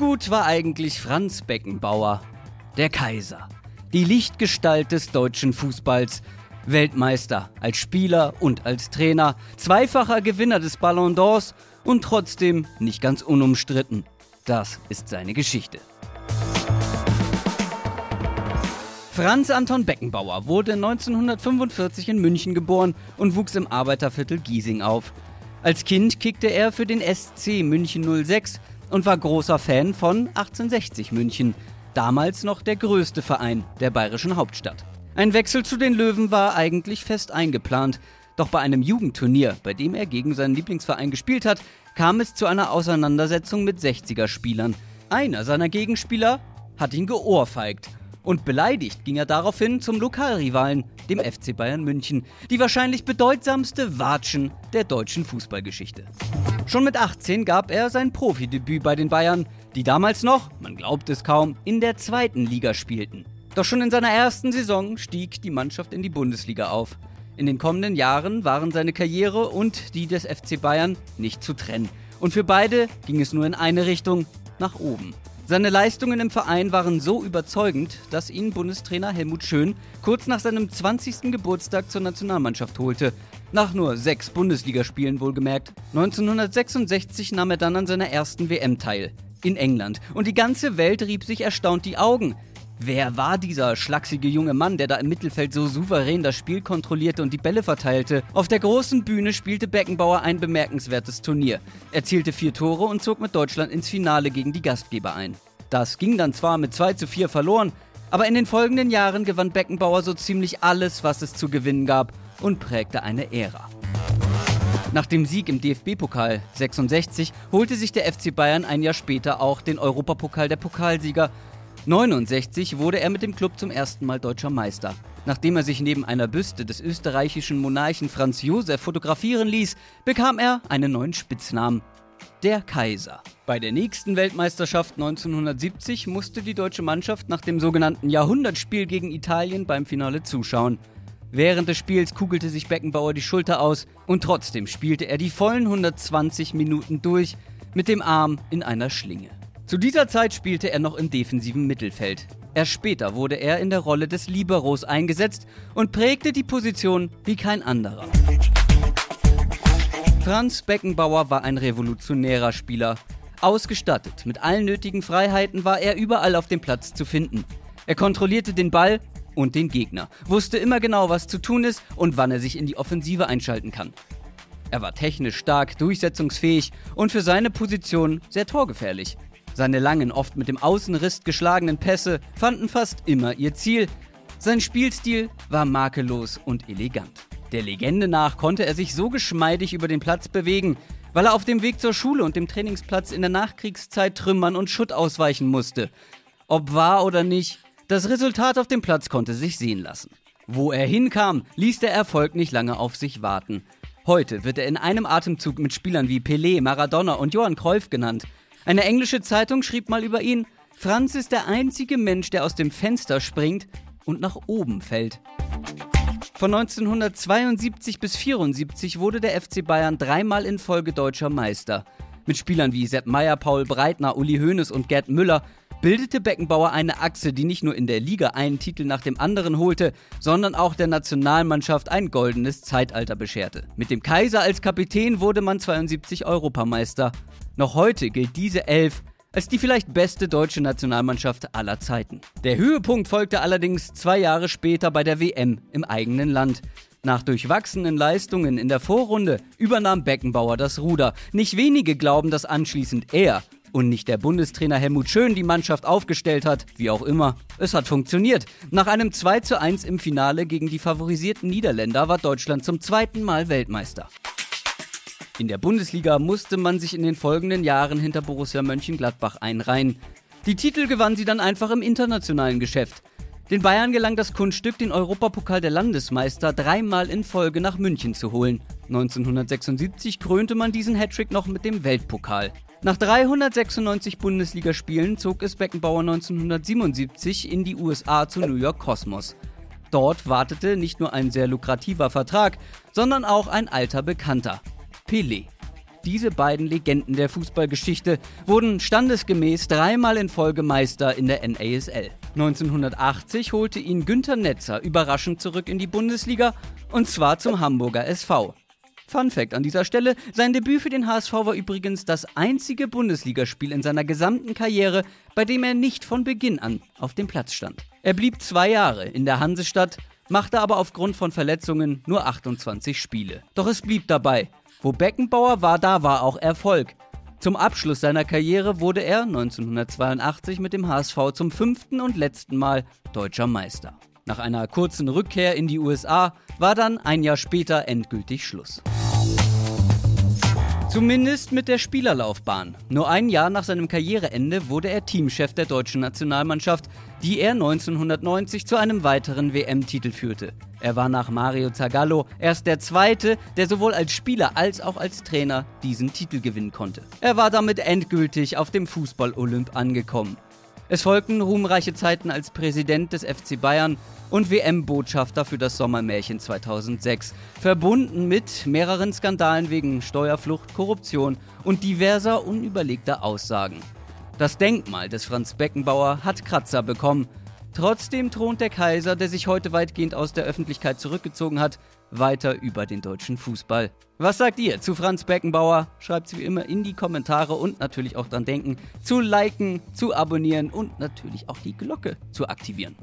gut war eigentlich Franz Beckenbauer, der Kaiser, die Lichtgestalt des deutschen Fußballs, Weltmeister als Spieler und als Trainer, zweifacher Gewinner des Ballon d'Ors und trotzdem nicht ganz unumstritten. Das ist seine Geschichte. Franz Anton Beckenbauer wurde 1945 in München geboren und wuchs im Arbeiterviertel Giesing auf. Als Kind kickte er für den SC München 06 und war großer Fan von 1860 München, damals noch der größte Verein der bayerischen Hauptstadt. Ein Wechsel zu den Löwen war eigentlich fest eingeplant, doch bei einem Jugendturnier, bei dem er gegen seinen Lieblingsverein gespielt hat, kam es zu einer Auseinandersetzung mit 60er-Spielern. Einer seiner Gegenspieler hat ihn geohrfeigt und beleidigt ging er daraufhin zum Lokalrivalen, dem FC Bayern München, die wahrscheinlich bedeutsamste Watschen der deutschen Fußballgeschichte. Schon mit 18 gab er sein Profidebüt bei den Bayern, die damals noch, man glaubt es kaum, in der zweiten Liga spielten. Doch schon in seiner ersten Saison stieg die Mannschaft in die Bundesliga auf. In den kommenden Jahren waren seine Karriere und die des FC Bayern nicht zu trennen. Und für beide ging es nur in eine Richtung, nach oben. Seine Leistungen im Verein waren so überzeugend, dass ihn Bundestrainer Helmut Schön kurz nach seinem 20. Geburtstag zur Nationalmannschaft holte. Nach nur sechs Bundesligaspielen wohlgemerkt. 1966 nahm er dann an seiner ersten WM teil. In England. Und die ganze Welt rieb sich erstaunt die Augen. Wer war dieser schlachsige junge Mann, der da im Mittelfeld so souverän das Spiel kontrollierte und die Bälle verteilte? Auf der großen Bühne spielte Beckenbauer ein bemerkenswertes Turnier, erzielte vier Tore und zog mit Deutschland ins Finale gegen die Gastgeber ein. Das ging dann zwar mit 2 zu 4 verloren, aber in den folgenden Jahren gewann Beckenbauer so ziemlich alles, was es zu gewinnen gab und prägte eine Ära. Nach dem Sieg im DFB-Pokal 66 holte sich der FC Bayern ein Jahr später auch den Europapokal der Pokalsieger 69 wurde er mit dem Club zum ersten Mal deutscher Meister. Nachdem er sich neben einer Büste des österreichischen Monarchen Franz Josef fotografieren ließ, bekam er einen neuen Spitznamen. Der Kaiser. Bei der nächsten Weltmeisterschaft 1970 musste die deutsche Mannschaft nach dem sogenannten Jahrhundertspiel gegen Italien beim Finale zuschauen. Während des Spiels kugelte sich Beckenbauer die Schulter aus und trotzdem spielte er die vollen 120 Minuten durch mit dem Arm in einer Schlinge. Zu dieser Zeit spielte er noch im defensiven Mittelfeld. Erst später wurde er in der Rolle des Liberos eingesetzt und prägte die Position wie kein anderer. Franz Beckenbauer war ein revolutionärer Spieler. Ausgestattet mit allen nötigen Freiheiten war er überall auf dem Platz zu finden. Er kontrollierte den Ball und den Gegner, wusste immer genau, was zu tun ist und wann er sich in die Offensive einschalten kann. Er war technisch stark, durchsetzungsfähig und für seine Position sehr torgefährlich. Seine langen, oft mit dem Außenriss geschlagenen Pässe fanden fast immer ihr Ziel. Sein Spielstil war makellos und elegant. Der Legende nach konnte er sich so geschmeidig über den Platz bewegen, weil er auf dem Weg zur Schule und dem Trainingsplatz in der Nachkriegszeit Trümmern und Schutt ausweichen musste. Ob wahr oder nicht, das Resultat auf dem Platz konnte sich sehen lassen. Wo er hinkam, ließ der Erfolg nicht lange auf sich warten. Heute wird er in einem Atemzug mit Spielern wie Pelé, Maradona und Johann Cruyff genannt. Eine englische Zeitung schrieb mal über ihn, Franz ist der einzige Mensch, der aus dem Fenster springt und nach oben fällt. Von 1972 bis 1974 wurde der FC Bayern dreimal in Folge deutscher Meister. Mit Spielern wie Sepp Meyer, Paul Breitner, Uli Hoeneß und Gerd Müller bildete Beckenbauer eine Achse, die nicht nur in der Liga einen Titel nach dem anderen holte, sondern auch der Nationalmannschaft ein goldenes Zeitalter bescherte. Mit dem Kaiser als Kapitän wurde man 72 Europameister noch heute gilt diese Elf als die vielleicht beste deutsche Nationalmannschaft aller Zeiten. Der Höhepunkt folgte allerdings zwei Jahre später bei der WM im eigenen Land. Nach durchwachsenen Leistungen in der Vorrunde übernahm Beckenbauer das Ruder. Nicht wenige glauben, dass anschließend er und nicht der Bundestrainer Helmut Schön die Mannschaft aufgestellt hat, wie auch immer. Es hat funktioniert. Nach einem 2 zu 1 im Finale gegen die favorisierten Niederländer war Deutschland zum zweiten Mal Weltmeister. In der Bundesliga musste man sich in den folgenden Jahren hinter Borussia Mönchengladbach einreihen. Die Titel gewann sie dann einfach im internationalen Geschäft. Den Bayern gelang das Kunststück, den Europapokal der Landesmeister dreimal in Folge nach München zu holen. 1976 krönte man diesen Hattrick noch mit dem Weltpokal. Nach 396 Bundesligaspielen zog es Beckenbauer 1977 in die USA zu New York Cosmos. Dort wartete nicht nur ein sehr lukrativer Vertrag, sondern auch ein alter Bekannter. Pelé. Diese beiden Legenden der Fußballgeschichte wurden standesgemäß dreimal in Folge Meister in der NASL. 1980 holte ihn Günter Netzer überraschend zurück in die Bundesliga und zwar zum Hamburger SV. Fun Fact an dieser Stelle: Sein Debüt für den HSV war übrigens das einzige Bundesligaspiel in seiner gesamten Karriere, bei dem er nicht von Beginn an auf dem Platz stand. Er blieb zwei Jahre in der Hansestadt, machte aber aufgrund von Verletzungen nur 28 Spiele. Doch es blieb dabei. Wo Beckenbauer war, da war auch Erfolg. Zum Abschluss seiner Karriere wurde er 1982 mit dem HSV zum fünften und letzten Mal deutscher Meister. Nach einer kurzen Rückkehr in die USA war dann ein Jahr später endgültig Schluss. Zumindest mit der Spielerlaufbahn. Nur ein Jahr nach seinem Karriereende wurde er Teamchef der deutschen Nationalmannschaft, die er 1990 zu einem weiteren WM-Titel führte. Er war nach Mario Zagallo erst der zweite, der sowohl als Spieler als auch als Trainer diesen Titel gewinnen konnte. Er war damit endgültig auf dem Fußball-Olymp angekommen. Es folgten ruhmreiche Zeiten als Präsident des FC Bayern und WM-Botschafter für das Sommermärchen 2006, verbunden mit mehreren Skandalen wegen Steuerflucht, Korruption und diverser unüberlegter Aussagen. Das Denkmal des Franz Beckenbauer hat Kratzer bekommen. Trotzdem thront der Kaiser, der sich heute weitgehend aus der Öffentlichkeit zurückgezogen hat, weiter über den deutschen Fußball. Was sagt ihr zu Franz Beckenbauer? Schreibt sie wie immer in die Kommentare und natürlich auch dran denken, zu liken, zu abonnieren und natürlich auch die Glocke zu aktivieren.